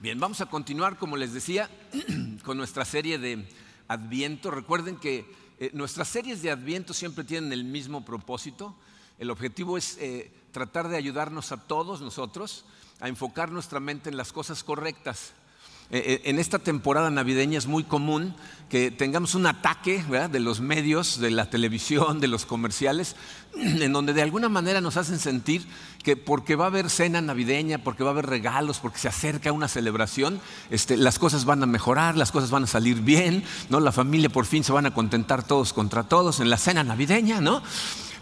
Bien, vamos a continuar, como les decía, con nuestra serie de Adviento. Recuerden que eh, nuestras series de Adviento siempre tienen el mismo propósito. El objetivo es eh, tratar de ayudarnos a todos nosotros a enfocar nuestra mente en las cosas correctas. Eh, en esta temporada navideña es muy común que tengamos un ataque de los medios, de la televisión, de los comerciales, en donde de alguna manera nos hacen sentir que porque va a haber cena navideña, porque va a haber regalos, porque se acerca una celebración, este, las cosas van a mejorar, las cosas van a salir bien, ¿no? la familia por fin se van a contentar todos contra todos en la cena navideña, ¿no?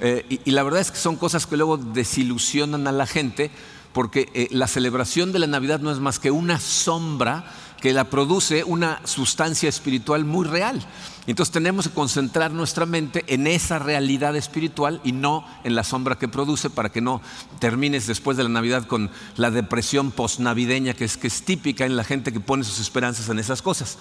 Eh, y la verdad es que son cosas que luego desilusionan a la gente porque eh, la celebración de la Navidad no es más que una sombra que la produce una sustancia espiritual muy real. Entonces tenemos que concentrar nuestra mente en esa realidad espiritual y no en la sombra que produce para que no termines después de la Navidad con la depresión postnavideña que es, que es típica en la gente que pone sus esperanzas en esas cosas.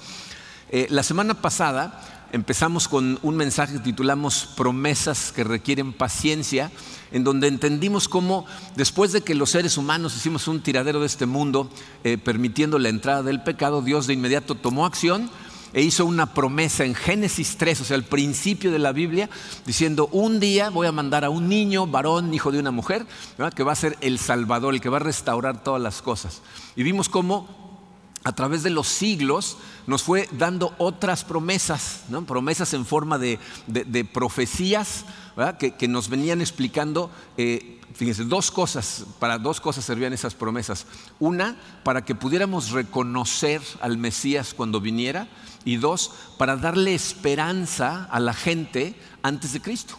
Eh, la semana pasada empezamos con un mensaje que titulamos Promesas que requieren paciencia, en donde entendimos cómo después de que los seres humanos hicimos un tiradero de este mundo, eh, permitiendo la entrada del pecado, Dios de inmediato tomó acción e hizo una promesa en Génesis 3, o sea, el principio de la Biblia, diciendo, un día voy a mandar a un niño, varón, hijo de una mujer, que va a ser el Salvador, el que va a restaurar todas las cosas. Y vimos cómo a través de los siglos nos fue dando otras promesas, promesas en forma de, profecías que, nos venían explicando, eh, fíjense, dos cosas, para dos cosas servían esas promesas. Una, para que pudiéramos reconocer al Mesías cuando viniera, y dos, para darle esperanza a la gente antes de Cristo.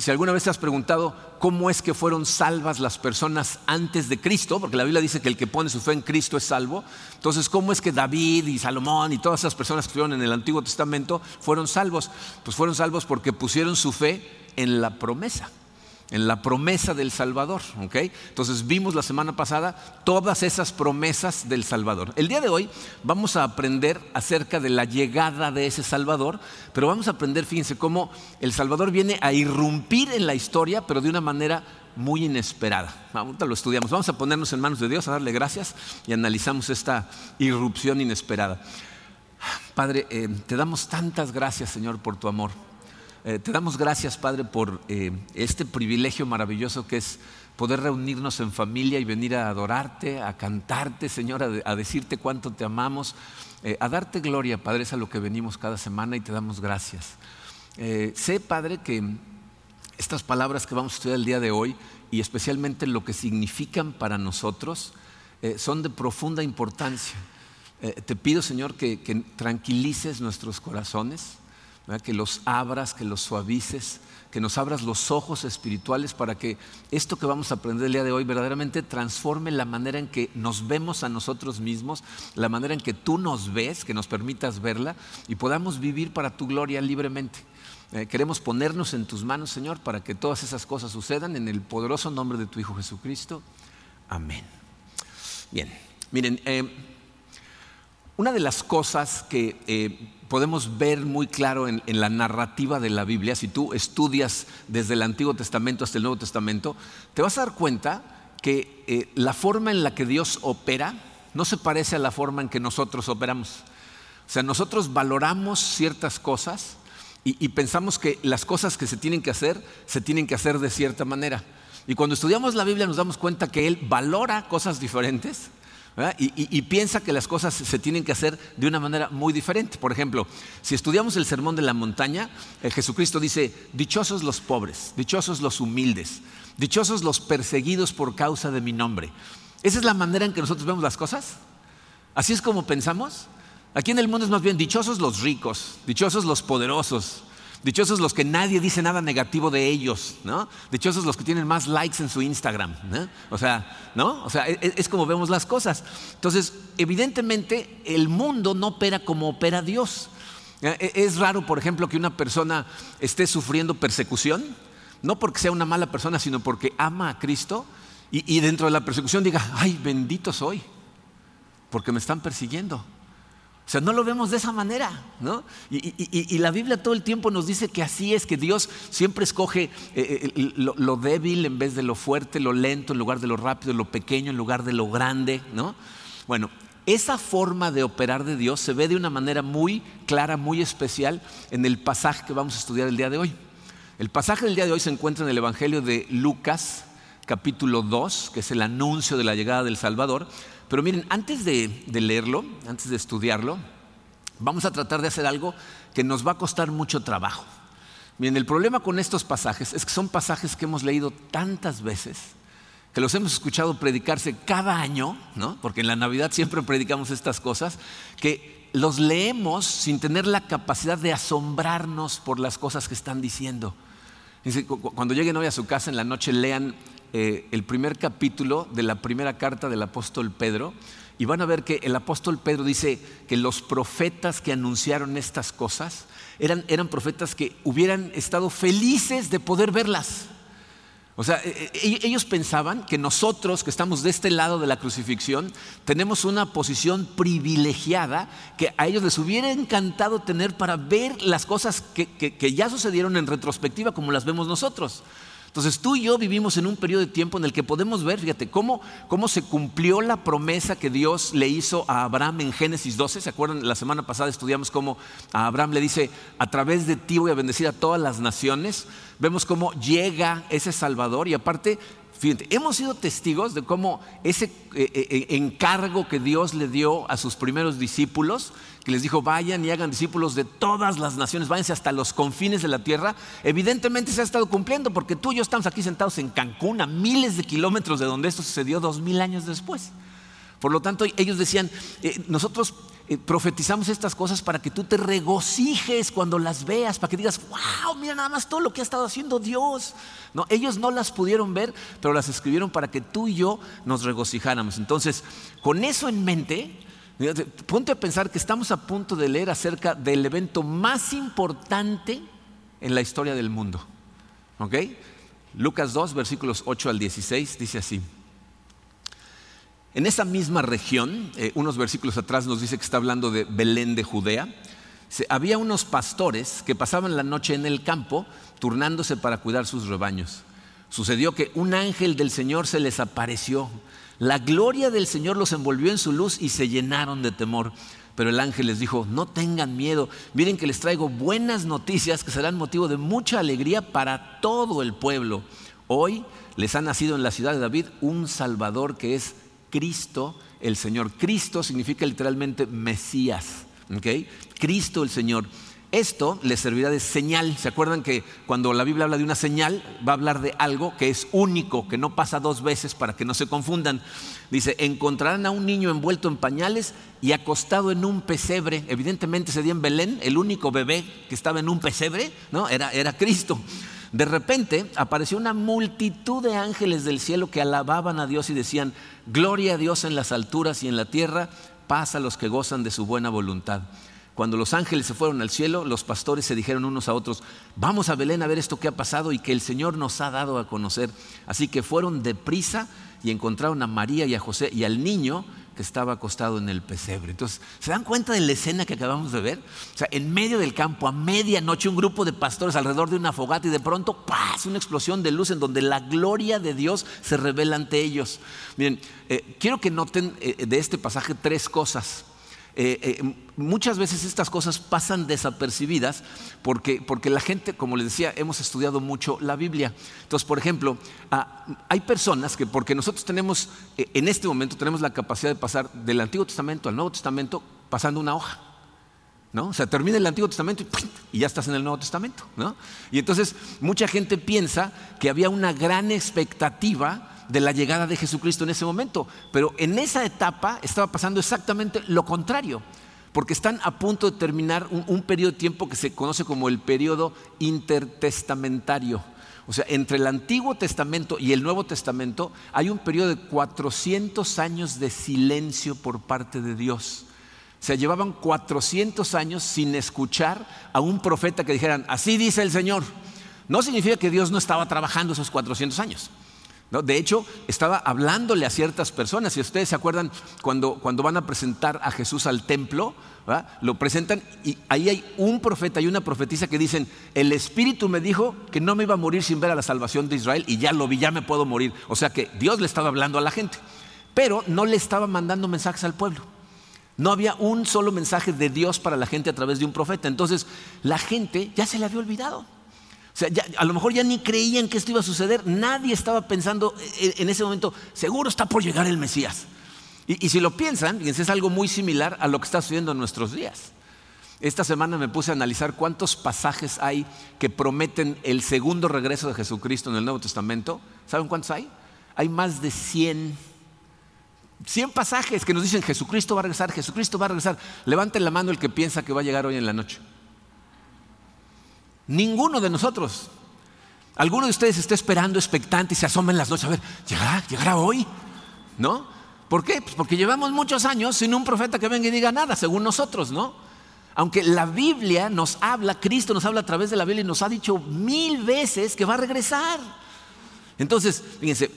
Si alguna vez te has preguntado cómo es que fueron salvas las personas antes de Cristo, porque la Biblia dice que el que pone su fe en Cristo es salvo, entonces cómo es que David y Salomón y todas esas personas que estuvieron en el Antiguo Testamento fueron salvos? Pues fueron salvos porque pusieron su fe en la promesa en la promesa del Salvador. Entonces vimos la semana pasada todas esas promesas del Salvador. El día de hoy vamos a aprender acerca de la llegada de ese Salvador, pero vamos a aprender, fíjense, cómo el Salvador viene a irrumpir en la historia, pero de una manera muy inesperada. Ahorita lo estudiamos. Vamos a ponernos en manos de Dios, a darle gracias y analizamos esta irrupción inesperada. Padre, eh, te damos tantas gracias, Señor, por tu amor. Eh, te damos gracias, Padre, por eh, este privilegio maravilloso que es poder reunirnos en familia y venir a adorarte, a cantarte, Señor, a, decirte cuánto te amamos, eh, a darte gloria, Padre, es a lo que venimos cada semana y te damos gracias. sé, Padre, que estas palabras que vamos a estudiar el día de hoy y especialmente lo que significan para nosotros son de profunda importancia. te pido, Señor, que tranquilices nuestros corazones que los abras, que los suavices, que nos abras los ojos espirituales para que esto que vamos a aprender el día de hoy verdaderamente transforme la manera en que nos vemos a nosotros mismos, la manera en que tú nos ves, que nos permitas verla y podamos vivir para tu gloria libremente. Eh, queremos ponernos en tus manos, Señor, para que todas esas cosas sucedan en el poderoso nombre de tu Hijo Jesucristo. Amén. Bien, miren, eh, una de las cosas que eh, podemos ver muy claro en, la narrativa de la Biblia, si tú estudias desde el Antiguo Testamento hasta el Nuevo Testamento, te vas a dar cuenta que eh, la forma en la que Dios opera no se parece a la forma en que nosotros operamos. O sea, nosotros valoramos ciertas cosas y, y pensamos que las cosas que se tienen que hacer, se tienen que hacer de cierta manera. Y cuando estudiamos la Biblia nos damos cuenta que Él valora cosas diferentes y, piensa que las cosas se tienen que hacer de una manera muy diferente. Por ejemplo, si estudiamos el Sermón de la Montaña, eh, Jesucristo dice, dichosos los pobres, dichosos los humildes, dichosos los perseguidos por causa de mi nombre. ¿Esa es la manera en que nosotros vemos las cosas? ¿Así es como pensamos? Aquí en el mundo es más bien dichosos los ricos, dichosos los poderosos, Dichosos los que nadie dice nada negativo de ellos, ¿no? Dichosos los que tienen más likes en su Instagram, ¿no? O sea, ¿no? O sea, es, e, es, como vemos las cosas. Entonces, evidentemente, el mundo no opera como opera Dios. Eh, e, es raro, por ejemplo, que una persona esté sufriendo persecución, no porque sea una mala persona, sino porque ama a Cristo y dentro de la persecución diga, ay, bendito soy, porque me están persiguiendo. O sea, no lo vemos de esa manera, ¿no? Y, la Biblia todo el tiempo nos dice que así es, que Dios siempre escoge eh, eh, lo, débil en vez de lo fuerte, lo lento en lugar de lo rápido, lo pequeño en lugar de lo grande, ¿no? Bueno, esa forma de operar de Dios se ve de una manera muy clara, muy especial en el pasaje que vamos a estudiar el día de hoy. El pasaje del día de hoy se encuentra en el Evangelio de Lucas, capítulo 2, que es el anuncio de la llegada del Salvador. Pero miren, antes de, leerlo, antes de estudiarlo, vamos a tratar de hacer algo que nos va a costar mucho trabajo. Miren, el problema con estos pasajes es que son pasajes que hemos leído tantas veces que los hemos escuchado predicarse cada año, ¿no? porque en la Navidad siempre predicamos estas cosas, que los leemos sin tener la capacidad de asombrarnos por las cosas que están diciendo. Cuando lleguen hoy a su casa en la noche, lean eh, el primer capítulo de la primera carta del apóstol Pedro y van a ver que el apóstol Pedro dice que los profetas que anunciaron estas cosas eran, eran profetas que hubieran estado felices de poder verlas. O sea, e, e, ellos pensaban que nosotros que estamos de este lado de la crucifixión tenemos una posición privilegiada que a ellos les hubiera encantado tener para ver las cosas que, que ya sucedieron en retrospectiva como las vemos nosotros. Entonces tú y yo vivimos en un periodo de tiempo en el que podemos ver, fíjate, cómo, cómo se cumplió la promesa que Dios le hizo a Abraham en Génesis 12. ¿Se acuerdan? La semana pasada estudiamos cómo a Abraham le dice, a través de ti voy a bendecir a todas las naciones. Vemos cómo llega ese Salvador y aparte Fíjate, hemos sido testigos de cómo ese eh, eh, encargo que Dios le dio a sus primeros discípulos, que les dijo, vayan y hagan discípulos de todas las naciones, váyanse hasta los confines de la tierra, evidentemente se ha estado cumpliendo, porque tú y yo estamos aquí sentados en Cancún, a miles de kilómetros de donde esto sucedió dos mil años después. Por lo tanto, ellos decían, eh, nosotros eh, profetizamos estas cosas para que tú te regocijes cuando las veas, para que digas, wow, mira nada más todo lo que ha estado haciendo Dios. No, ellos no las pudieron ver, pero las escribieron para que tú y yo nos regocijáramos. Entonces, con eso en mente, ponte a pensar que estamos a punto de leer acerca del evento más importante en la historia del mundo. ¿Ok? Lucas 2, versículos 8 al 16, dice así. En esa misma región, eh, unos versículos atrás nos dice que está hablando de Belén de Judea, había unos pastores que pasaban la noche en el campo turnándose para cuidar sus rebaños. Sucedió que un ángel del Señor se les apareció. La gloria del Señor los envolvió en su luz y se llenaron de temor. Pero el ángel les dijo, no tengan miedo, miren que les traigo buenas noticias que serán motivo de mucha alegría para todo el pueblo. Hoy les ha nacido en la ciudad de David un Salvador que es Cristo el Señor. Cristo significa literalmente Mesías. Cristo el Señor. Esto les servirá de señal. ¿Se acuerdan que cuando la Biblia habla de una señal, va a hablar de algo que es único, que no pasa dos veces para que no se confundan? Dice, encontrarán a un niño envuelto en pañales y acostado en un pesebre. Evidentemente se dio en Belén, el único bebé que estaba en un pesebre, ¿no? Era, era Cristo. De repente apareció una multitud de ángeles del cielo que alababan a Dios y decían, gloria a Dios en las alturas y en la tierra, paz a los que gozan de su buena voluntad. Cuando los ángeles se fueron al cielo, los pastores se dijeron unos a otros, vamos a Belén a ver esto que ha pasado y que el Señor nos ha dado a conocer. Así que fueron deprisa y encontraron a María y a José y al niño que estaba acostado en el pesebre. Entonces, ¿se dan cuenta de la escena que acabamos de ver? O sea, en medio del campo, a medianoche, un grupo de pastores alrededor de una fogata y de pronto, ¡paz! Una explosión de luz en donde la gloria de Dios se revela ante ellos. Miren, eh, quiero que noten eh, de este pasaje tres cosas. Eh, eh, muchas veces estas cosas pasan desapercibidas porque, porque, la gente, como les decía, hemos estudiado mucho la Biblia. Entonces, por ejemplo, ah, hay personas que porque nosotros tenemos, eh, en este momento tenemos la capacidad de pasar del Antiguo Testamento al Nuevo Testamento pasando una hoja. ¿No? O sea, termina el Antiguo Testamento y, y, ya estás en el Nuevo Testamento. ¿no? Y entonces mucha gente piensa que había una gran expectativa de la llegada de Jesucristo en ese momento. Pero en esa etapa estaba pasando exactamente lo contrario, porque están a punto de terminar un, periodo de tiempo que se conoce como el periodo intertestamentario. O sea, entre el Antiguo Testamento y el Nuevo Testamento hay un periodo de 400 años de silencio por parte de Dios. Se llevaban 400 años sin escuchar a un profeta que dijeran, así dice el Señor. No significa que Dios no estaba trabajando esos 400 años. De hecho, estaba hablándole a ciertas personas. Si ustedes se acuerdan, cuando, cuando van a presentar a Jesús al templo, lo presentan y ahí hay un profeta y una profetisa que dicen, el Espíritu me dijo que no me iba a morir sin ver a la salvación de Israel y ya lo vi, ya me puedo morir. O sea que Dios le estaba hablando a la gente, pero no le estaba mandando mensajes al pueblo. No había un solo mensaje de Dios para la gente a través de un profeta. Entonces la gente ya se le había olvidado. Sea, a lo mejor ya ni creían que esto iba a suceder. Nadie estaba pensando en ese momento, seguro está por llegar el Mesías. Y, si lo piensan, fíjense, es algo muy similar a lo que está sucediendo en nuestros días. Esta semana me puse a analizar cuántos pasajes hay que prometen el segundo regreso de Jesucristo en el Nuevo Testamento. ¿Saben cuántos hay? Hay más de 100. 100 pasajes que nos dicen Jesucristo va a regresar, Jesucristo va a regresar. Levanten la mano el que piensa que va a llegar hoy en la noche. Ninguno de nosotros. Alguno de ustedes está esperando, expectante y se asoma en las noches a ver, ¿llegará? ¿Llegará hoy? ¿No? ¿Por qué? Pues porque llevamos muchos años sin un profeta que venga y diga nada, según nosotros, ¿no? Aunque la Biblia nos habla, Cristo nos habla a través de la Biblia y nos ha dicho mil veces que va a regresar. Entonces, fíjense,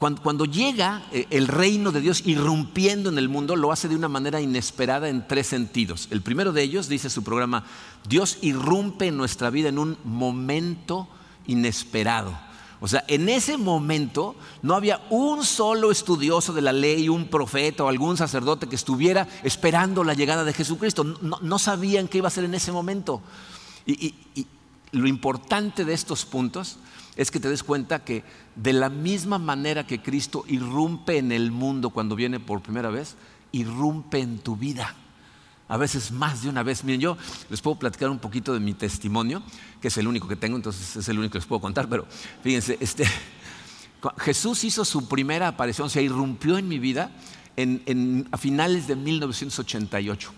cuando, llega eh, el reino de Dios irrumpiendo en el mundo, lo hace de una manera inesperada en tres sentidos. El primero de ellos, dice su programa, Dios irrumpe en nuestra vida en un momento inesperado. O sea, en ese momento no había un solo estudioso de la ley, un profeta o algún sacerdote que estuviera esperando la llegada de Jesucristo. No, sabían qué iba a ser en ese momento. Y, y lo importante de estos puntos es que te des cuenta que de la misma manera que Cristo irrumpe en el mundo cuando viene por primera vez, irrumpe en tu vida a veces más de una vez. Miren, yo les puedo platicar un poquito de mi testimonio, que es el único que tengo, entonces es el único que les puedo contar, pero fíjense, este, Jesús hizo su primera aparición, se irrumpió en mi vida a finales de 1988.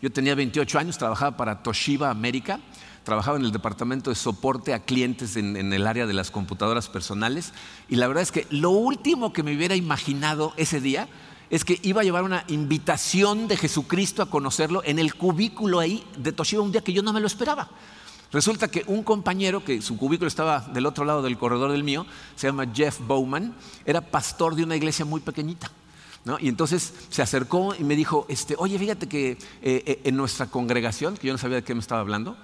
Yo tenía 28 años, trabajaba para Toshiba América, trabajaba en el departamento de soporte a clientes en, el área de las computadoras personales y la verdad es que lo último que me hubiera imaginado ese día es que iba a llevar una invitación de Jesucristo a conocerlo en el cubículo ahí de Toshiba un día que yo no me lo esperaba. Resulta que un compañero, que su cubículo estaba del otro lado del corredor del mío, se llama Jeff Bowman, era pastor de una iglesia muy pequeñita. Y entonces se acercó y me dijo, este, oye, fíjate que eh, eh, en nuestra congregación, que yo no sabía de qué me estaba hablando,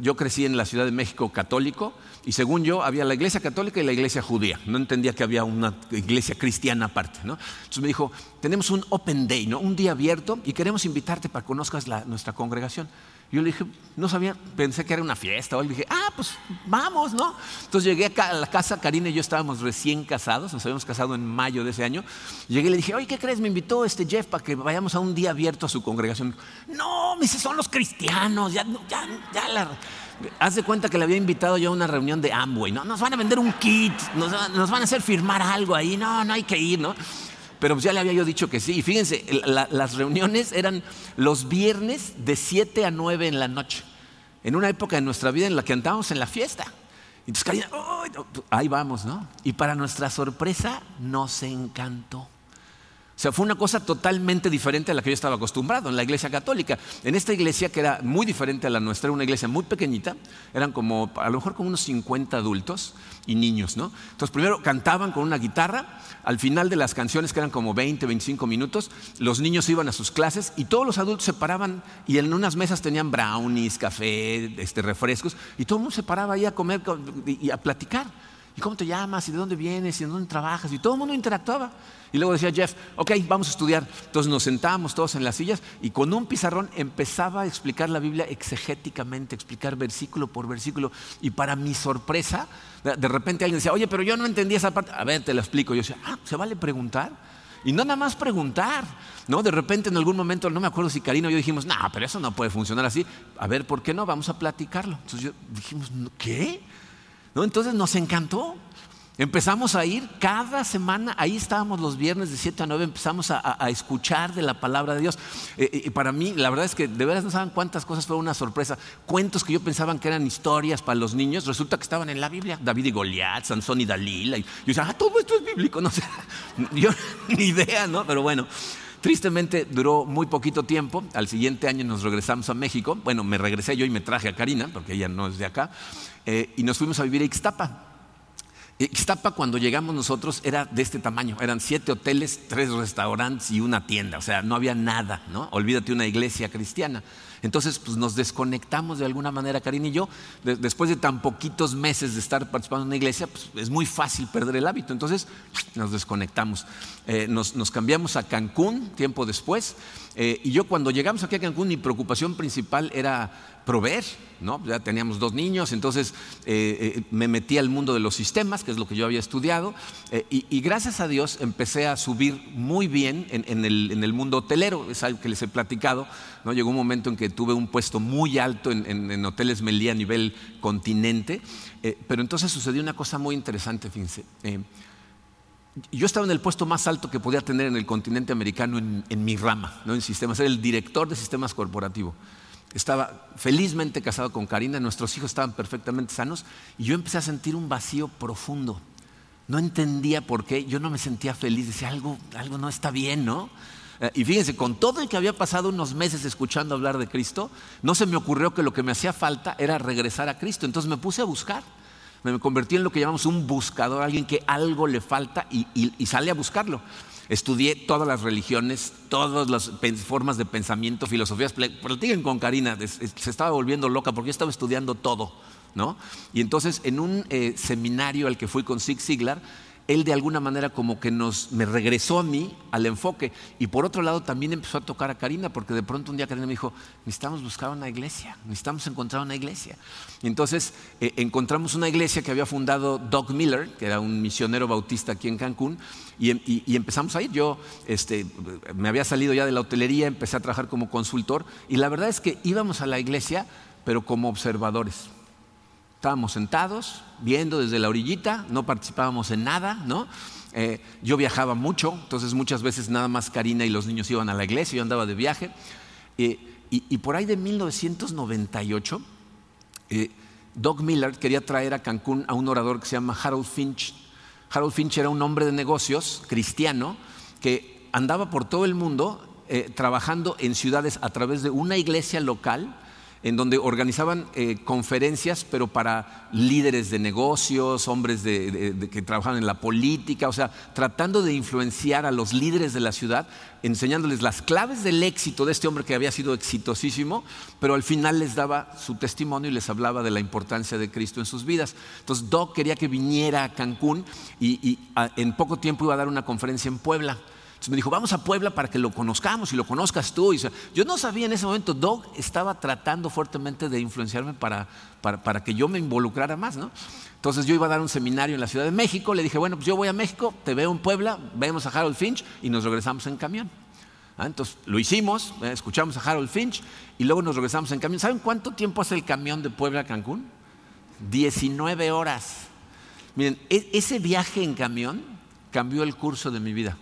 yo crecí en la Ciudad de México católico y según yo había la iglesia católica y la iglesia judía. No entendía que había una iglesia cristiana aparte. Entonces me dijo, tenemos un open day, ¿no? un día abierto y queremos invitarte para que conozcas nuestra congregación. Yo le dije, no sabía, pensé que era una fiesta. O le dije, ah, pues vamos, ¿no? Entonces llegué a la casa, Karina y yo estábamos recién casados, nos habíamos casado en mayo de ese año. Llegué y le dije, oye, ¿qué crees? Me invitó este Jeff para que vayamos a un día abierto a su congregación. No, me dice, son los cristianos, ya, ya, ya la... Haz cuenta que le había invitado yo a una reunión de Amway, ¿no? Nos van a vender un kit, nos van a hacer firmar algo ahí, no, no hay que ir, ¿no? Pero ya le había yo dicho que sí. Y fíjense, las reuniones eran los viernes de 7 a 9 en la noche, en una época de nuestra vida en la que andábamos en la fiesta. Entonces Karina, ahí vamos, ¿no? Y para nuestra sorpresa nos encantó. O sea, fue una cosa totalmente diferente a la que yo estaba acostumbrado en la iglesia católica. En esta iglesia, que era muy diferente a la nuestra, era una iglesia muy pequeñita, eran como, a lo mejor como unos 50 adultos y niños, ¿no? Entonces, primero cantaban con una guitarra, al final de las canciones, que eran como 20, 25 minutos, los niños iban a sus clases y todos los adultos se paraban y en unas mesas tenían brownies, café, este, refrescos, y todo el mundo se paraba ahí a comer y a platicar. ¿Y cómo te llamas? ¿Y de dónde vienes? ¿Y en dónde trabajas? Y todo el mundo interactuaba. Y luego decía Jeff, ok, vamos a estudiar. Entonces nos sentábamos todos en las sillas y con un pizarrón empezaba a explicar la Biblia exegéticamente, explicar versículo por versículo. Y para mi sorpresa, de repente alguien decía, oye, pero yo no entendí esa parte. A ver, te la explico. Yo decía, ah, ¿se vale preguntar? Y no nada más preguntar, ¿no? De repente en algún momento, no me acuerdo si Karina o yo dijimos, no, pero eso no puede funcionar así. A ver, ¿por qué no? Vamos a platicarlo. Entonces yo dijimos, ¿qué? ¿No? Entonces nos encantó. Empezamos a ir cada semana, ahí estábamos los viernes de 7 a 9, empezamos a, escuchar de la palabra de Dios. Eh, y para mí, la verdad es que de veras no saben cuántas cosas fueron una sorpresa. Cuentos que yo pensaba que eran historias para los niños, resulta que estaban en la Biblia. David y Goliat, Sansón y Dalila. Y yo decía, ah, todo esto es bíblico. No sé, yo ni idea, ¿no? Pero bueno. Tristemente duró muy poquito tiempo. Al siguiente año nos regresamos a México. Bueno, me regresé yo y me traje a Karina, porque ella no es de acá. Eh, y nos fuimos a vivir a Ixtapa. Ixtapa cuando llegamos nosotros era de este tamaño, eran siete hoteles, tres restaurantes y una tienda, o sea, no había nada, ¿no? Olvídate una iglesia cristiana. Entonces, pues nos desconectamos de alguna manera, Karina y yo. después de tan poquitos meses de estar participando en una iglesia, pues es muy fácil perder el hábito. Entonces, nos desconectamos. Eh, nos, cambiamos a Cancún tiempo después. Eh, y yo cuando llegamos aquí a Cancún, mi preocupación principal era proveer, ¿no? Ya teníamos dos niños, entonces eh, eh, me metí al mundo de los sistemas, que es lo que yo había estudiado, eh, y, gracias a Dios empecé a subir muy bien en, el, mundo hotelero, es algo que les he platicado, ¿no? Llegó un momento en que tuve un puesto muy alto en, Hoteles Melí a nivel continente, pero entonces sucedió una cosa muy interesante, fíjense. Yo estaba en el puesto más alto que podía tener en el continente americano en, mi rama, ¿no? en sistemas, era el director de sistemas corporativos estaba felizmente casado con Karina, nuestros hijos estaban perfectamente sanos y yo empecé a sentir un vacío profundo. No entendía por qué, yo no me sentía feliz, decía algo, algo no está bien, ¿no? Eh, y fíjense, con todo el que había pasado unos meses escuchando hablar de Cristo, no se me ocurrió que lo que me hacía falta era regresar a Cristo. Entonces me puse a buscar. Me convertí en lo que llamamos un buscador, alguien que algo le falta y, sale a buscarlo. Estudié todas las religiones, todas las formas de pensamiento, filosofías. Platiquen con Karina, se estaba volviendo loca porque yo estaba estudiando todo. ¿no? Y entonces en un eh, seminario al que fui con Zig Ziglar, él de alguna manera como que nos, me regresó a mí al enfoque. Y por otro lado también empezó a tocar a Karina, porque de pronto un día Karina me dijo, necesitamos buscar una iglesia, necesitamos encontrar una iglesia. Y entonces eh, encontramos una iglesia que había fundado Doug Miller, que era un misionero bautista aquí en Cancún, y, empezamos a ir. Yo este, me había salido ya de la hotelería, empecé a trabajar como consultor, y la verdad es que íbamos a la iglesia, pero como observadores. Estábamos sentados, viendo desde la orillita, no participábamos en nada, ¿no? Eh, yo viajaba mucho, entonces muchas veces nada más Karina y los niños iban a la iglesia, yo andaba de viaje. Eh, y, por ahí de 1998, eh, Doug Miller quería traer a Cancún a un orador que se llama Harold Finch. Harold Finch era un hombre de negocios cristiano que andaba por todo el mundo trabajando en ciudades a través de una iglesia local en donde organizaban eh, conferencias, pero para líderes de negocios, hombres que trabajaban en la política, o sea, tratando de influenciar a los líderes de la ciudad, enseñándoles las claves del éxito de este hombre que había sido exitosísimo, pero al final les daba su testimonio y les hablaba de la importancia de Cristo en sus vidas. Entonces, Doc quería que viniera a Cancún y, en poco tiempo iba a dar una conferencia en Puebla me dijo, vamos a Puebla para que lo conozcamos y lo conozcas tú. Yo no sabía en ese momento, Doug estaba tratando fuertemente de influenciarme para, para, que yo me involucrara más. ¿no? Entonces yo iba a dar un seminario en la Ciudad de México, le dije, bueno, pues yo voy a México, te veo en Puebla, vemos a Harold Finch y nos regresamos en camión. ¿Ah? Entonces lo hicimos, eh, escuchamos a Harold Finch y luego nos regresamos en camión. ¿Saben cuánto tiempo hace el camión de Puebla a Cancún? 19 horas. Miren, e, ese viaje en camión cambió el curso de mi vida.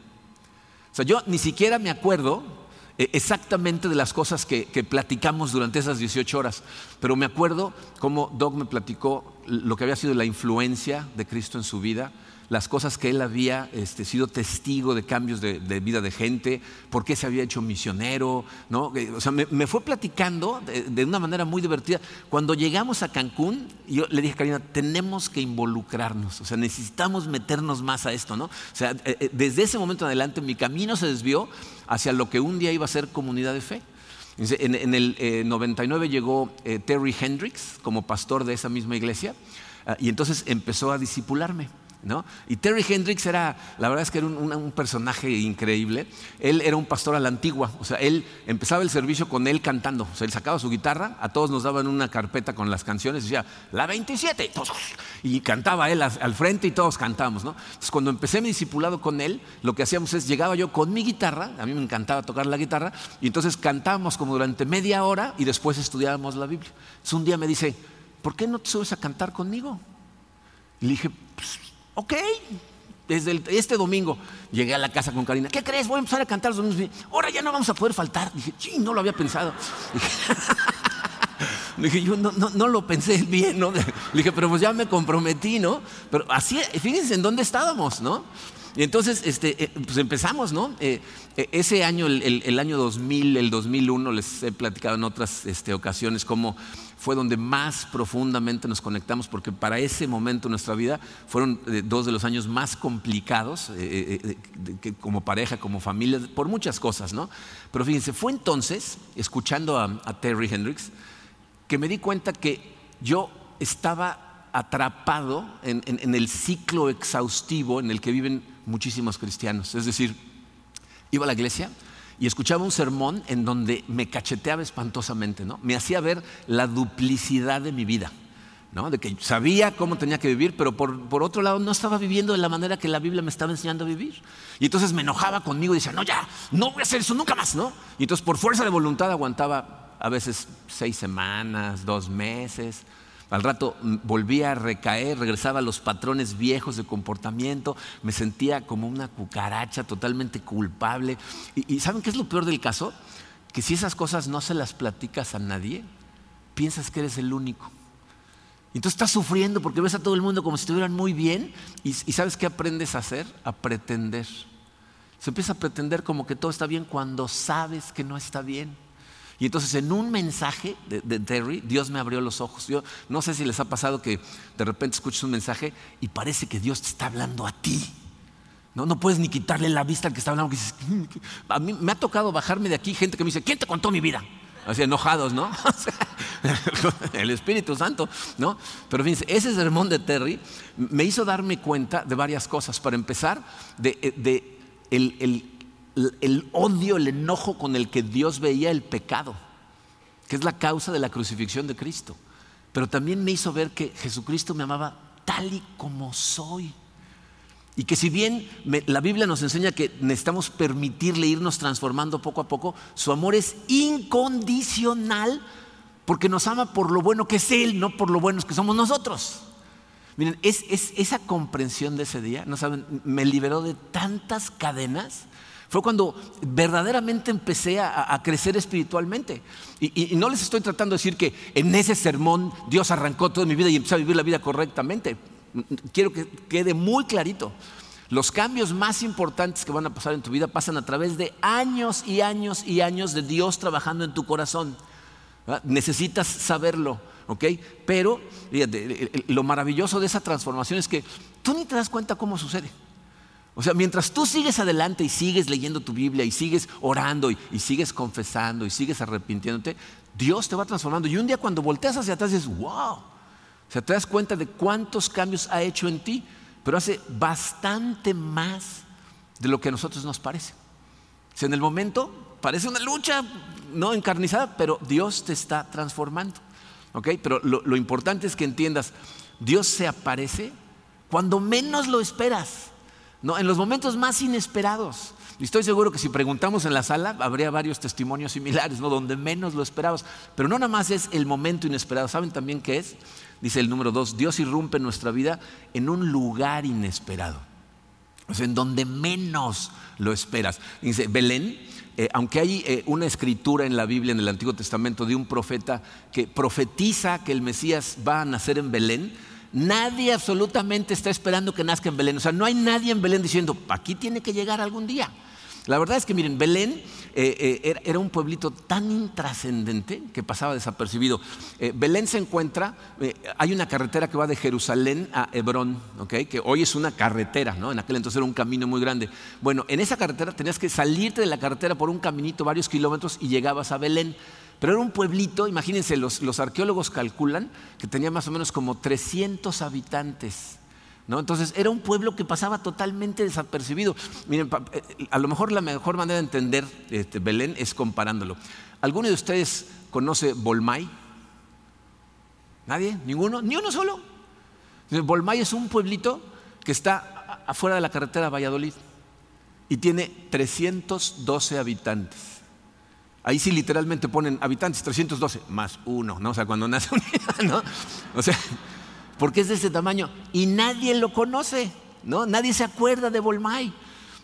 O sea, yo ni siquiera me acuerdo eh, exactamente de las cosas que, que, platicamos durante esas 18 horas, pero me acuerdo cómo Doug me platicó lo que había sido la influencia de Cristo en su vida, las cosas que él había este, sido testigo de cambios de, vida de gente, por qué se había hecho misionero, ¿no? Eh, o sea, me, fue platicando de, una manera muy divertida. Cuando llegamos a Cancún, yo le dije a Karina, tenemos que involucrarnos, o sea, necesitamos meternos más a esto, ¿no? O sea, eh, eh, desde ese momento en adelante mi camino se desvió hacia lo que un día iba a ser comunidad de fe. En, el 99 llegó Terry Hendricks como pastor de esa misma iglesia ah, y entonces empezó a disipularme. Y Terry Hendricks era, la verdad es que era un, personaje increíble. Él era un pastor a la antigua, o sea, él empezaba el servicio con él cantando. O sea, él sacaba su guitarra, a todos nos daban una carpeta con las canciones, decía, la 27, y cantaba él al frente y todos cantamos, ¿no? Entonces, cuando empecé mi discipulado con él, lo que hacíamos es, llegaba yo con mi guitarra, a mí me encantaba tocar la guitarra, y entonces cantábamos como durante media hora y después estudiábamos la Biblia. Entonces, un día me dice, ¿por qué no te subes a cantar conmigo? Y le dije, pues, ok, desde este domingo llegué a la casa con Karina. ¿Qué crees? Voy a empezar a cantar los domingos. Ahora ya no vamos a poder faltar. Dije, sí, no lo había pensado. Dije, yo no, lo pensé bien, ¿no? Le dije, pero pues ya me comprometí, ¿no? Pero así, fíjense en dónde estábamos, ¿no? Y entonces, este, eh, pues empezamos, ¿no? Eh, eh, ese año, el, año 2000, el 2001, les he platicado en otras este, ocasiones cómo fue donde más profundamente nos conectamos, porque para ese momento en nuestra vida fueron dos de los años más complicados, como pareja, como familia, por muchas cosas, ¿no? Pero fíjense, fue entonces, escuchando a Terry Hendricks, que me di cuenta que yo estaba atrapado en, el ciclo exhaustivo en el que viven muchísimos cristianos. Es decir, iba a la iglesia y escuchaba un sermón en donde me cacheteaba espantosamente, ¿no? Me hacía ver la duplicidad de mi vida, ¿no? De que sabía cómo tenía que vivir, pero por, por, otro lado no estaba viviendo de la manera que la Biblia me estaba enseñando a vivir. Y entonces me enojaba conmigo y decía, no, ya, no voy a hacer eso nunca más, ¿no? Y entonces por fuerza de voluntad aguantaba a veces seis semanas, dos meses, al rato mm, volvía a recaer, regresaba a los patrones viejos de comportamiento, me sentía como una cucaracha totalmente culpable. ¿Y, saben qué es lo peor del caso? Que si esas cosas no se las platicas a nadie, piensas que eres el único. Entonces estás sufriendo porque ves a todo el mundo como si estuvieran muy bien y, y ¿sabes qué aprendes a hacer? A pretender. Se empieza a pretender como que todo está bien cuando sabes que no está bien. Y entonces en un mensaje de, Terry, Dios me abrió los ojos. Yo no sé si les ha pasado que de repente escuchas un mensaje y parece que Dios te está hablando a ti. No, no puedes ni quitarle la vista al que está hablando. Mm, a mí me ha tocado bajarme de aquí gente que me dice, ¿quién te contó mi vida? Así enojados, ¿no? el Espíritu Santo, ¿no? Pero fíjense, ese sermón de Terry me hizo darme cuenta de varias cosas. Para empezar, de, de el, el el odio, el enojo con el que Dios veía el pecado, que es la causa de la crucifixión de Cristo. Pero también me hizo ver que Jesucristo me amaba tal y como soy. Y que si bien la Biblia nos enseña que necesitamos permitirle irnos transformando poco a poco, su amor es incondicional porque nos ama por lo bueno que es Él, no por lo buenos que somos nosotros. Miren, es, esa comprensión de ese día, no saben, me liberó de tantas cadenas fue cuando verdaderamente empecé a, crecer espiritualmente. Y, no les estoy tratando de decir que en ese sermón Dios arrancó toda mi vida y empecé a vivir la vida correctamente. Quiero que quede muy clarito. Los cambios más importantes que van a pasar en tu vida pasan a través de años y años y años de Dios trabajando en tu corazón. Necesitas saberlo, ¿ok? Pero lo maravilloso de esa transformación es que tú ni te das cuenta cómo sucede. O sea, mientras tú sigues adelante y sigues leyendo tu Biblia y sigues orando y, sigues confesando y sigues arrepintiéndote, Dios te va transformando. Y un día cuando volteas hacia atrás dices, wow, o sea, te das cuenta de cuántos cambios ha hecho en ti, pero hace bastante más de lo que a nosotros nos parece. O sea, en el momento parece una lucha no encarnizada, pero Dios te está transformando. ¿Ok? Pero lo importante es que entiendas, Dios se aparece cuando menos lo esperas. No, en los momentos más inesperados. Y estoy seguro que si preguntamos en la sala, habría varios testimonios similares, ¿no? donde menos lo esperabas. Pero no nada más es el momento inesperado. ¿Saben también qué es? Dice el número dos, Dios irrumpe en nuestra vida en un lugar inesperado. O sea, en donde menos lo esperas. Dice, Belén, eh, aunque hay eh, una escritura en la Biblia, en el Antiguo Testamento, de un profeta que profetiza que el Mesías va a nacer en Belén, Nadie absolutamente está esperando que nazca en Belén. O sea, no hay nadie en Belén diciendo, aquí tiene que llegar algún día. La verdad es que, miren, Belén eh, eh, era, un pueblito tan intrascendente que pasaba desapercibido. Eh, Belén se encuentra, hay una carretera que va de Jerusalén a Hebrón, que hoy es una carretera, ¿no? en aquel entonces era un camino muy grande. Bueno, en esa carretera tenías que salirte de la carretera por un caminito varios kilómetros y llegabas a Belén. Pero era un pueblito, imagínense, los, arqueólogos calculan que tenía más o menos como 300 habitantes. ¿No? Entonces era un pueblo que pasaba totalmente desapercibido. Miren, eh, a lo mejor la mejor manera de entender este, Belén es comparándolo. ¿Alguno de ustedes conoce Bolmay? ¿Nadie? ¿Ninguno? ¿Ni uno solo? Bolmay es un pueblito que está afuera de la carretera de Valladolid y tiene 312 habitantes. Ahí sí literalmente ponen habitantes 312 más uno, ¿no? O sea, cuando nace un ¿no? O sea, porque es de ese tamaño y nadie lo conoce, ¿no? Nadie se acuerda de Bolmay,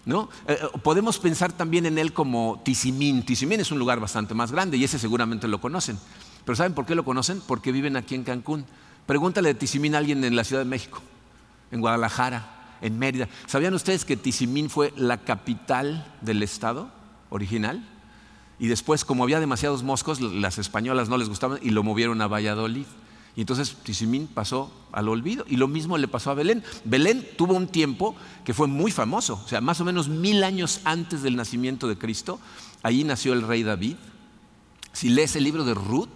¿no? Eh, eh, podemos pensar también en él como Tizimín. Tizimín es un lugar bastante más grande y ese seguramente lo conocen. Pero ¿saben por qué lo conocen? Porque viven aquí en Cancún. Pregúntale de Tizimín a alguien en la Ciudad de México, en Guadalajara, en Mérida. ¿Sabían ustedes que Tizimín fue la capital del estado original? Y después, como había demasiados moscos, las españolas no les gustaban y lo movieron a Valladolid. Y entonces Tizimín pasó al olvido. Y lo mismo le pasó a Belén. Belén tuvo un tiempo que fue muy famoso, o sea, más o menos mil años antes del nacimiento de Cristo. Allí nació el rey David. Si lees el libro de Ruth,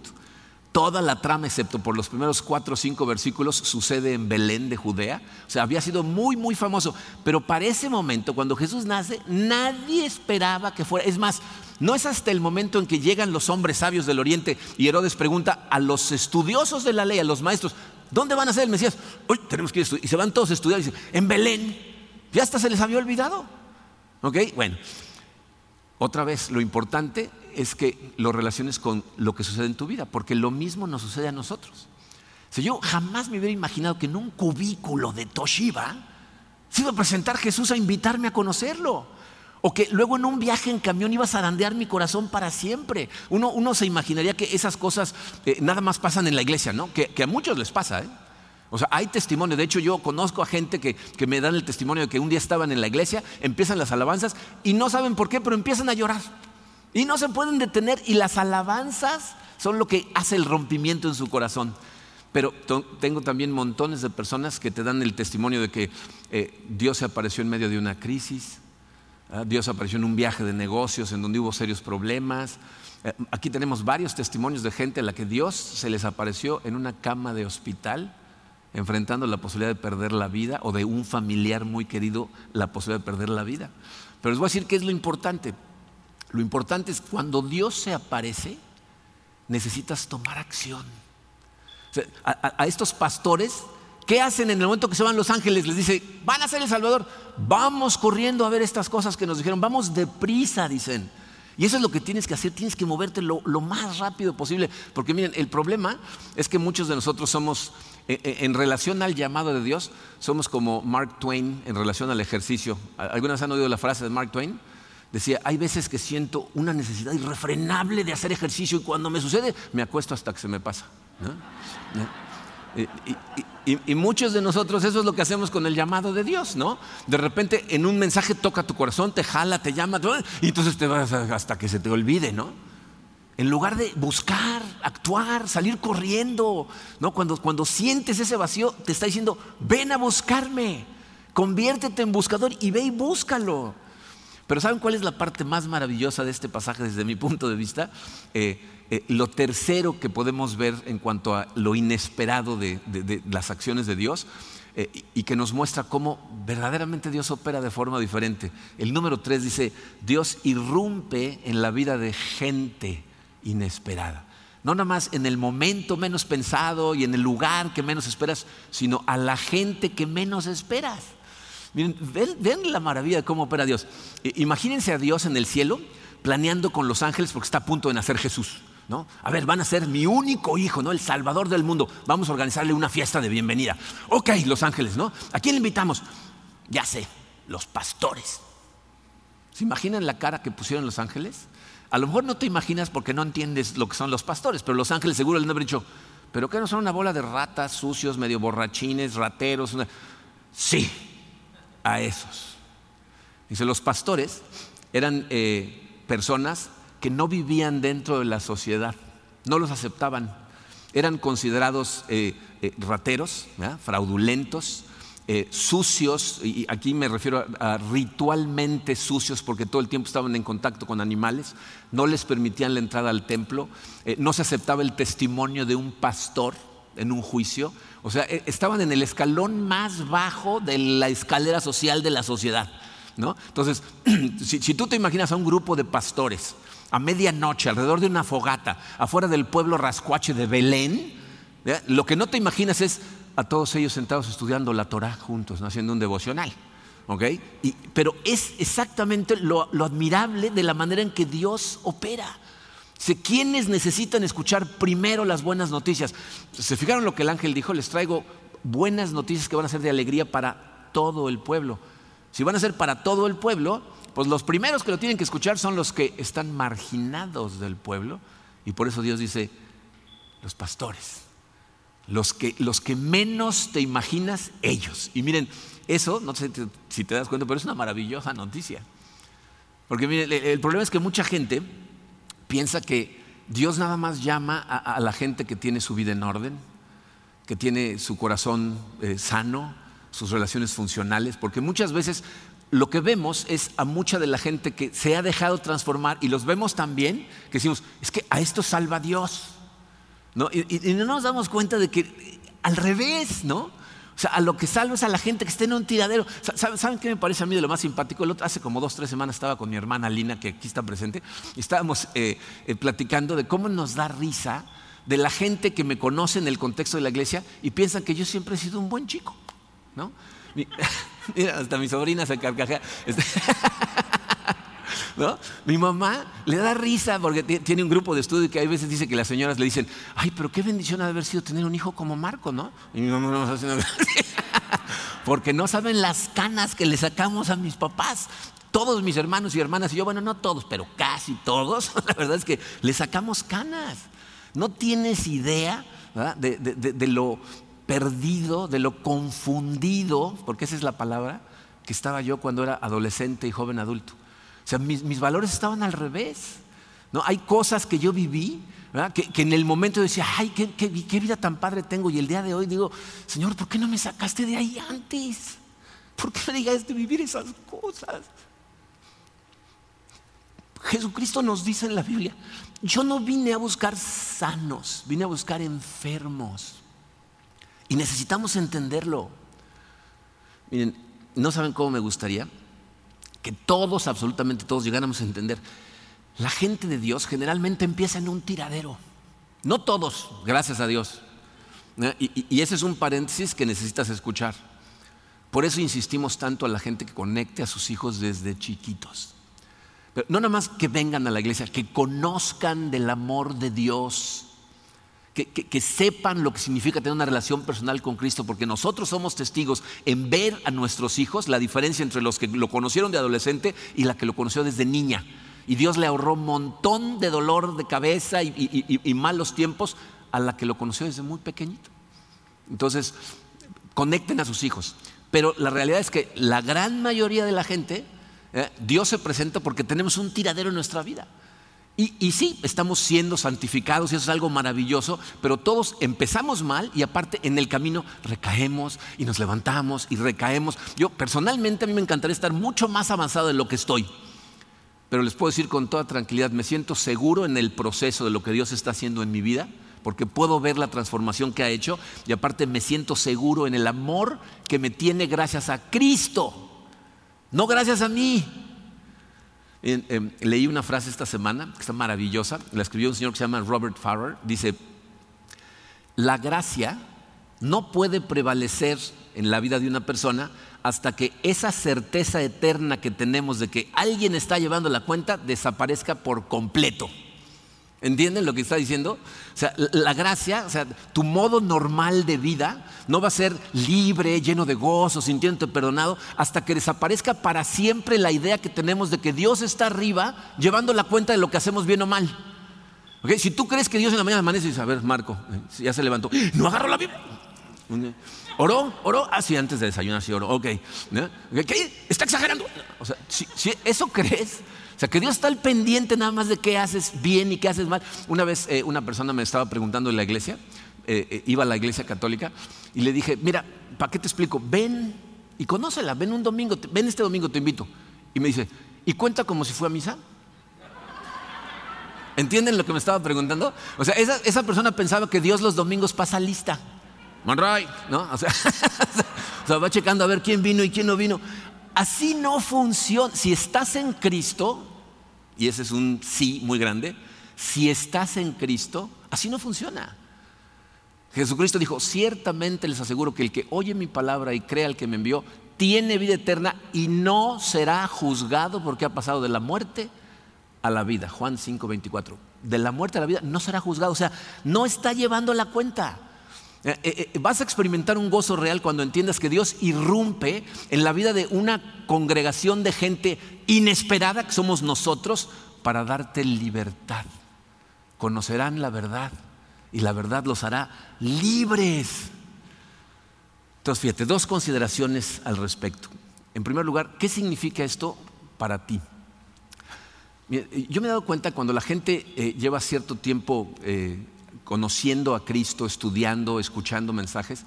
toda la trama, excepto por los primeros cuatro o cinco versículos, sucede en Belén de Judea. O sea, había sido muy, muy famoso. Pero para ese momento, cuando Jesús nace, nadie esperaba que fuera. Es más, no es hasta el momento en que llegan los hombres sabios del Oriente y Herodes pregunta a los estudiosos de la ley, a los maestros, ¿dónde van a ser el Mesías? Hoy tenemos que ir a estudiar. Y se van todos a estudiar y dicen, en Belén. Ya hasta se les había olvidado. ¿Ok? Bueno, otra vez, lo importante es que lo relaciones con lo que sucede en tu vida, porque lo mismo nos sucede a nosotros. Si yo jamás me hubiera imaginado que en un cubículo de Toshiba se iba a presentar Jesús a invitarme a conocerlo. O que luego en un viaje en camión iba a zarandear mi corazón para siempre. Uno, se imaginaría que esas cosas eh, nada más pasan en la iglesia, ¿no? Que, a muchos les pasa, ¿eh? O sea, hay testimonio. De hecho, yo conozco a gente que, que, me dan el testimonio de que un día estaban en la iglesia, empiezan las alabanzas y no saben por qué, pero empiezan a llorar. Y no se pueden detener y las alabanzas son lo que hace el rompimiento en su corazón. Pero tengo también montones de personas que te dan el testimonio de que eh, Dios se apareció en medio de una crisis, Ah, Dios apareció en un viaje de negocios en donde hubo serios problemas. Eh, aquí tenemos varios testimonios de gente a la que Dios se les apareció en una cama de hospital, enfrentando la posibilidad de perder la vida o de un familiar muy querido la posibilidad de perder la vida. Pero les voy a decir qué es lo importante. Lo importante es cuando Dios se aparece, necesitas tomar acción. a estos pastores ¿Qué hacen en el momento que se van los ángeles? Les dice, van a ser el Salvador. Vamos corriendo a ver estas cosas que nos dijeron. Vamos deprisa, dicen. Y eso es lo que tienes que hacer. Tienes que moverte lo, más rápido posible. Porque miren, el problema es que muchos de nosotros somos, eh, eh, en relación al llamado de Dios, somos como Mark Twain en relación al ejercicio. ¿Algunas han oído la frase de Mark Twain? Decía, hay veces que siento una necesidad irrefrenable de hacer ejercicio y cuando me sucede me acuesto hasta que se me pasa. Y, muchos de nosotros eso es lo que hacemos con el llamado de Dios, ¿no? De repente en un mensaje toca tu corazón, te jala, te llama, y entonces te vas hasta que se te olvide, ¿no? En lugar de buscar, actuar, salir corriendo, ¿no? Cuando, cuando sientes ese vacío, te está diciendo, ven a buscarme, conviértete en buscador y ve y búscalo. Pero ¿saben cuál es la parte más maravillosa de este pasaje desde mi punto de vista? Eh, eh, lo tercero que podemos ver en cuanto a lo inesperado de, las acciones de Dios eh, y que nos muestra cómo verdaderamente Dios opera de forma diferente. El número tres dice, Dios irrumpe en la vida de gente inesperada. No nada más en el momento menos pensado y en el lugar que menos esperas, sino a la gente que menos esperas. Miren, ven, la maravilla de cómo opera Dios. Imagínense a Dios en el cielo planeando con los ángeles porque está a punto de nacer Jesús. ¿no? A ver, van a ser mi único hijo, ¿no? El salvador del mundo. Vamos a organizarle una fiesta de bienvenida. Ok, los ángeles, ¿no? ¿A quién le invitamos? Ya sé, los pastores. ¿Se imaginan la cara que pusieron los ángeles? A lo mejor no te imaginas porque no entiendes lo que son los pastores, pero los ángeles seguro les han dicho, ¿pero qué no son una bola de ratas, sucios, medio borrachines, rateros? Sí, a esos. Dice, los pastores eran eh, personas que no vivían dentro de la sociedad, no los aceptaban, eran considerados eh, eh, rateros, fraudulentos, sucios, y aquí me refiero a, ritualmente sucios porque todo el tiempo estaban en contacto con animales, no les permitían la entrada al templo, no se aceptaba el testimonio de un pastor en un juicio, o sea, e, estaban en el escalón más bajo de la escalera social de la sociedad. ¿no? Entonces, si, tú te imaginas a un grupo de pastores a medianoche alrededor de una fogata afuera del pueblo rascuache de Belén, lo que no te imaginas es a todos ellos sentados estudiando la Torah juntos, haciendo un devocional. pero es exactamente lo, lo admirable de la manera en que Dios opera. ¿Quiénes necesitan escuchar primero las buenas noticias? ¿Se fijaron lo que el ángel dijo? Les traigo buenas noticias que van a ser de alegría para todo el pueblo. Si van a ser para todo el pueblo, pues los primeros que lo tienen que escuchar son los que están marginados del pueblo. Y por eso Dios dice, los pastores. Los que, los que menos te imaginas, ellos. Y miren, eso, no sé si te das cuenta, pero es una maravillosa noticia. Porque miren, el problema es que mucha gente piensa que Dios nada más llama a, la gente que tiene su vida en orden, que tiene su corazón eh, sano, sus relaciones funcionales, porque muchas veces lo que vemos es a mucha de la gente que se ha dejado transformar y los vemos también que decimos, es que a esto salva Dios. ¿no? Y, no nos damos cuenta de que al revés, ¿no? Sea, a lo que salva es a la gente que esté en un tiradero. ¿Saben qué me parece a mí de lo más simpático? hace como dos, tres semanas estaba con mi hermana Lina, que aquí está presente, y estábamos eh, eh, platicando de cómo nos da risa de la gente que me conoce en el contexto de la iglesia y piensa que yo siempre he sido un buen chico, ¿no? Mira, hasta mi sobrina se carcajea. Mi mamá le da risa porque tiene un grupo de estudio que hay veces dice que las señoras le dicen, ay, pero qué bendición haber sido tener un hijo como Marco, ¿no? Y mi mamá no hace nada. porque no saben las canas que le sacamos a mis papás. Todos mis hermanos y hermanas y yo, bueno, no todos, pero casi todos, la verdad es que le sacamos canas. No tienes idea de, lo perdido, de lo confundido, porque esa es la palabra, que estaba yo cuando era adolescente y joven adulto. O sea, mis, valores estaban al revés. ¿no? Hay cosas que yo viví que, en el momento decía, ay, qué, qué, vida tan padre tengo. Y el día de hoy digo, Señor, ¿por qué no me sacaste de ahí antes? ¿Por qué me dejaste vivir esas cosas? Jesucristo nos dice en la Biblia, yo no vine a buscar sanos, vine a buscar enfermos. Y necesitamos entenderlo. Miren, no saben cómo me gustaría que todos, absolutamente todos, llegáramos a entender. La gente de Dios generalmente empieza en un tiradero. No todos, gracias a Dios. ¿Eh? Y, ese es un paréntesis que necesitas escuchar. Por eso insistimos tanto a la gente que conecte a sus hijos desde chiquitos. Pero no nada más que vengan a la iglesia, que conozcan del amor de Dios que, sepan lo que significa tener una relación personal con Cristo, porque nosotros somos testigos en ver a nuestros hijos la diferencia entre los que lo conocieron de adolescente y la que lo conoció desde niña. Y Dios le ahorró un montón de dolor de cabeza y, malos tiempos a la que lo conoció desde muy pequeñito. Entonces, conecten a sus hijos. Pero la realidad es que la gran mayoría de la gente, eh, Dios se presenta porque tenemos un tiradero en nuestra vida. Y, sí, estamos siendo santificados y eso es algo maravilloso, pero todos empezamos mal y aparte en el camino recaemos y nos levantamos y recaemos. Yo personalmente a mí me encantaría estar mucho más avanzado de lo que estoy, pero les puedo decir con toda tranquilidad, me siento seguro en el proceso de lo que Dios está haciendo en mi vida, porque puedo ver la transformación que ha hecho y aparte me siento seguro en el amor que me tiene gracias a Cristo, no gracias a mí. Em, leí una frase esta semana que está maravillosa, la escribió un señor que se llama Robert Farrer, dice, la gracia no puede prevalecer en la vida de una persona hasta que esa certeza eterna que tenemos de que alguien está llevando la cuenta desaparezca por completo. ¿Entienden lo que está diciendo? O sea, la gracia, o sea, tu modo normal de vida no va a ser libre, lleno de gozo, sintiéndote perdonado, hasta que desaparezca para siempre la idea que tenemos de que Dios está arriba llevando la cuenta de lo que hacemos bien o mal. Si tú crees que Dios en la mañana amanece y dice, a ver, Marco, eh, ya se levantó, no agarro la Biblia. ¿Oró? ¿Oró? Ah, sí, antes de desayunar, sí, oró. Ok. ¿Qué? ¿Está exagerando? O sea, si eso crees, sea, que Dios está al pendiente nada más de qué haces bien y qué haces mal. Una vez eh, una persona me estaba preguntando en la iglesia, eh, eh, iba a la iglesia católica, y le dije, mira, ¿para qué te explico? Ven y conócela, ven un domingo, ven este domingo, te invito. Y me dice, ¿y cuenta como si fue a misa? ¿Entienden lo que me estaba preguntando? O sea, esa, persona pensaba que Dios los domingos pasa lista. Monroy, ¿no? O sea, o sea, va checando a ver quién vino y quién no vino. Así no funciona. Si estás en Cristo, y ese es un sí muy grande, si estás en Cristo, así no funciona. Jesucristo dijo, ciertamente les aseguro que el que oye mi palabra y crea al que me envió, tiene vida eterna y no será juzgado porque ha pasado de la muerte a la vida. Juan 5, 24. De la muerte a la vida no será juzgado. O sea, no está llevando la cuenta. Eh, eh, eh, vas a experimentar un gozo real cuando entiendas que Dios irrumpe en la vida de una congregación de gente inesperada que somos nosotros para darte libertad. Conocerán la verdad y la verdad los hará libres. Entonces, fíjate, dos consideraciones al respecto. En primer lugar, ¿qué significa esto para ti? Yo me he dado cuenta cuando la gente eh, lleva cierto tiempo eh, conociendo a Cristo, estudiando, escuchando mensajes,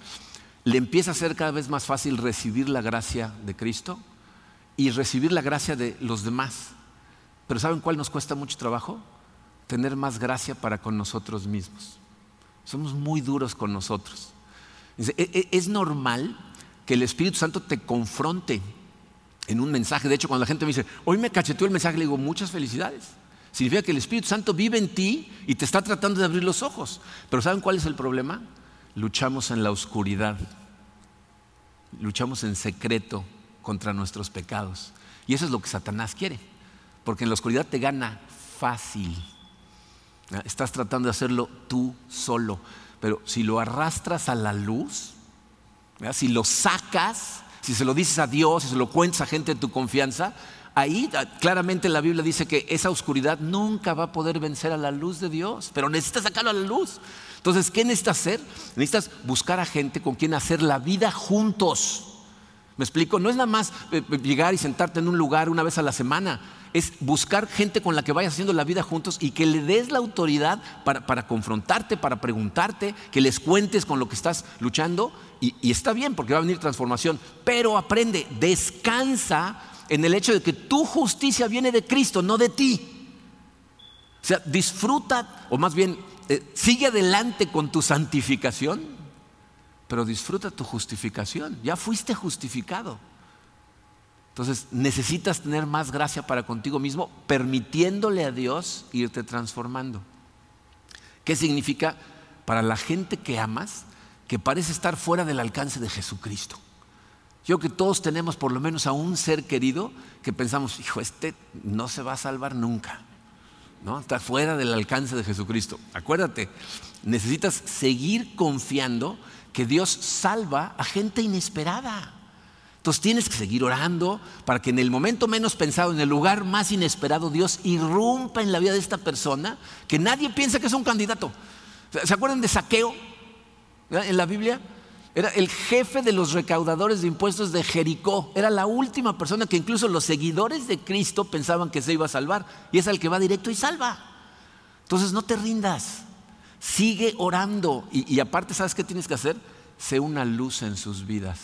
le empieza a ser cada vez más fácil recibir la gracia de Cristo y recibir la gracia de los demás. Pero ¿saben cuál nos cuesta mucho trabajo? Tener más gracia para con nosotros mismos. Somos muy duros con nosotros. E, e, es normal que el Espíritu Santo te confronte en un mensaje. De hecho, cuando la gente me dice, hoy me cacheteó el mensaje, le digo, muchas felicidades. Significa que el Espíritu Santo vive en ti y te está tratando de abrir los ojos. Pero ¿saben cuál es el problema? Luchamos en la oscuridad. Luchamos en secreto contra nuestros pecados. Y eso es lo que Satanás quiere. Porque en la oscuridad te gana fácil. Estás tratando de hacerlo tú solo. Pero si lo arrastras a la luz, si lo sacas, si se lo dices a Dios, si se lo cuentas a gente de tu confianza, ahí ah, claramente la Biblia dice que esa oscuridad nunca va a poder vencer a la luz de Dios, pero necesitas sacarlo a la luz. Entonces, ¿qué necesitas hacer? Necesitas buscar a gente con quien hacer la vida juntos. ¿Me explico? No es nada más eh, eh, llegar y sentarte en un lugar una vez a la semana. Es buscar gente con la que vayas haciendo la vida juntos y que le des la autoridad para, confrontarte, para preguntarte, que les cuentes con lo que estás luchando. Y, y está bien porque va a venir transformación. Pero aprende, descansa en el hecho de que tu justicia viene de Cristo, no de ti. O sea, disfruta, o más bien, eh, sigue adelante con tu santificación pero disfruta tu justificación. Ya fuiste justificado. Entonces necesitas tener más gracia para contigo mismo, permitiéndole a Dios irte transformando. ¿Qué significa para la gente que amas que parece estar fuera del alcance de Jesucristo? Yo creo que todos tenemos por lo menos a un ser querido que pensamos, hijo, este no se va a salvar nunca. ¿no? Está fuera del alcance de Jesucristo. Acuérdate, necesitas seguir confiando que Dios salva a gente inesperada. Entonces tienes que seguir orando para que en el momento menos pensado, en el lugar más inesperado, Dios irrumpa en la vida de esta persona que nadie piensa que es un candidato. ¿Se acuerdan de Saqueo en la Biblia? Era el jefe de los recaudadores de impuestos de Jericó. Era la última persona que incluso los seguidores de Cristo pensaban que se iba a salvar. Y es el que va directo y salva. Entonces no te rindas. Sigue orando. Y, aparte, ¿sabes qué tienes que hacer? Sé una luz en sus vidas.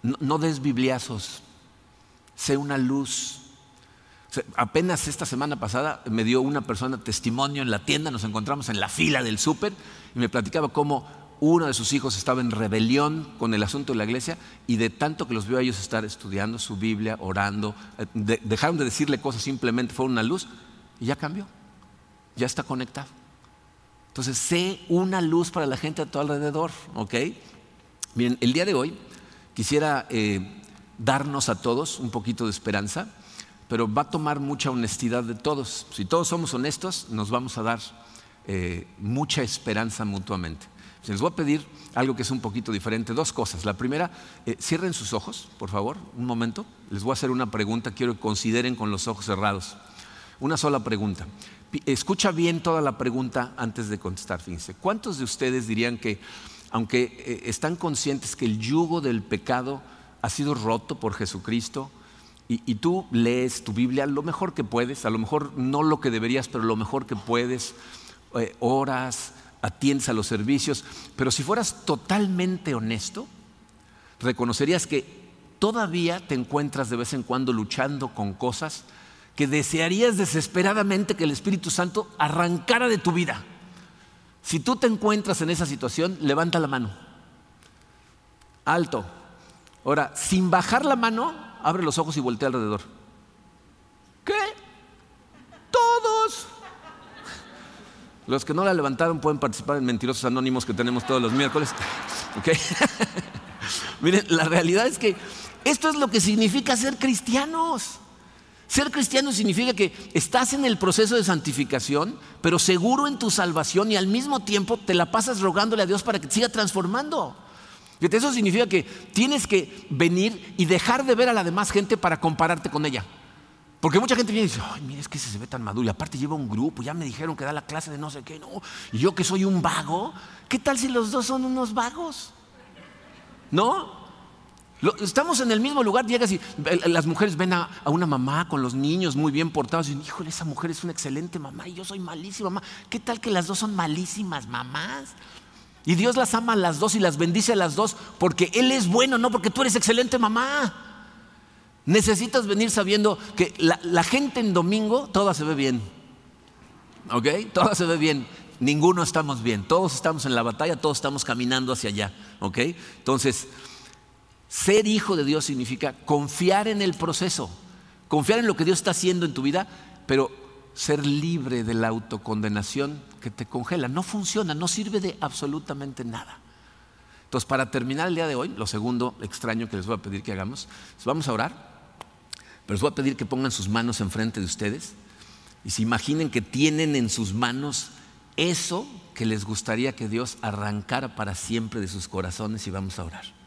No, des bibliazos. Sé una luz. apenas esta semana pasada me dio una persona testimonio en la tienda, nos encontramos en la fila del súper y me platicaba cómo uno de sus hijos estaba en rebelión con el asunto de la iglesia y de tanto que los vio a ellos estar estudiando su Biblia, orando, eh, dejaron de decirle cosas, simplemente fue una luz y ya cambió, ya está conectado. Entonces, sé una luz para la gente a tu alrededor, ¿ok? Bien, el día de hoy quisiera eh, darnos a todos un poquito de esperanza, pero va a tomar mucha honestidad de todos. Si todos somos honestos, nos vamos a dar eh, mucha esperanza mutuamente. Les voy a pedir algo que es un poquito diferente, dos cosas. La primera, eh, cierren sus ojos, por favor, un momento. Les voy a hacer una pregunta, quiero que consideren con los ojos cerrados. Una sola pregunta. Escucha bien toda la pregunta antes de contestar. Fíjense, ¿cuántos de ustedes dirían que, aunque eh, están conscientes que el yugo del pecado ha sido roto por Jesucristo, y, tú lees tu Biblia lo mejor que puedes, a lo mejor no lo que deberías, pero lo mejor que puedes, eh, oras, atiendes a los servicios, pero si fueras totalmente honesto, reconocerías que todavía te encuentras de vez en cuando luchando con cosas que desearías desesperadamente que el Espíritu Santo arrancara de tu vida. Si tú te encuentras en esa situación, levanta la mano. Alto. Ahora, sin bajar la mano, abre los ojos y voltea alrededor. ¿Qué? Todos. Los que no la levantaron pueden participar en Mentirosos Anónimos que tenemos todos los miércoles. Miren, la realidad es que esto es lo que significa ser cristianos. Ser cristiano significa que estás en el proceso de santificación, pero seguro en tu salvación y al mismo tiempo te la pasas rogándole a Dios para que te siga transformando. Eso significa que tienes que venir y dejar de ver a la demás gente para compararte con ella. Porque mucha gente viene y dice, ay, mira, es que ese se ve tan maduro. Y aparte lleva un grupo, ya me dijeron que da la clase de no sé qué, no. Y yo que soy un vago, ¿qué tal si los dos son unos vagos? ¿No? Estamos en el mismo lugar, llegas y las mujeres ven a, una mamá con los niños muy bien portados y dicen, híjole, esa mujer es una excelente mamá y yo soy malísima mamá. ¿Qué tal que las dos son malísimas mamás? Y Dios las ama a las dos y las bendice a las dos porque Él es bueno, no porque tú eres excelente mamá. Necesitas venir sabiendo que la, gente en domingo, toda se ve bien. ¿Ok? Toda se ve bien. Ninguno estamos bien. Todos estamos en la batalla, todos estamos caminando hacia allá. ¿Ok? Entonces, ser hijo de Dios significa confiar en el proceso, confiar en lo que Dios está haciendo en tu vida, pero ser libre de la autocondenación que te congela. No funciona, no sirve de absolutamente nada. Entonces, para terminar el día de hoy, lo segundo extraño que les voy a pedir que hagamos, vamos a orar, pero les voy a pedir que pongan sus manos enfrente de ustedes y se imaginen que tienen en sus manos eso que les gustaría que Dios arrancara para siempre de sus corazones y vamos a orar.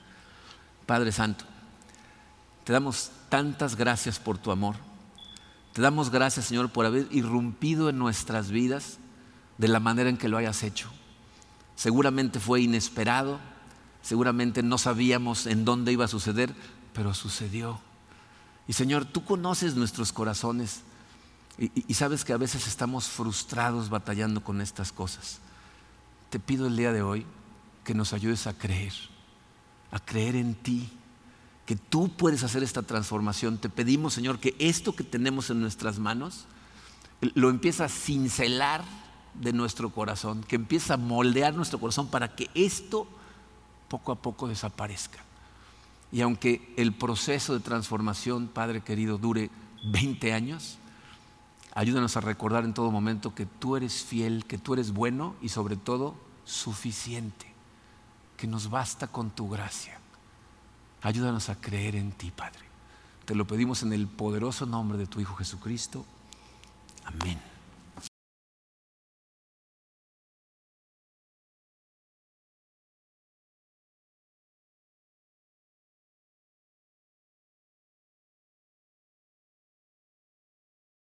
Padre Santo, te damos tantas gracias por tu amor. Te damos gracias, Señor, por haber irrumpido en nuestras vidas de la manera en que lo hayas hecho. Seguramente fue inesperado, seguramente no sabíamos en dónde iba a suceder, pero sucedió. Y Señor, tú conoces nuestros corazones y, sabes que a veces estamos frustrados batallando con estas cosas. Te pido el día de hoy que nos ayudes a creer a creer en ti, que tú puedes hacer esta transformación. Te pedimos, Señor, que esto que tenemos en nuestras manos lo empieza a cincelar de nuestro corazón, que empieza a moldear nuestro corazón para que esto poco a poco desaparezca. Y aunque el proceso de transformación, Padre querido, dure 20 años, ayúdanos a recordar en todo momento que tú eres fiel, que tú eres bueno y sobre todo suficiente que nos basta con tu gracia. Ayúdanos a creer en ti, Padre. Te lo pedimos en el poderoso nombre de tu Hijo Jesucristo. Amén.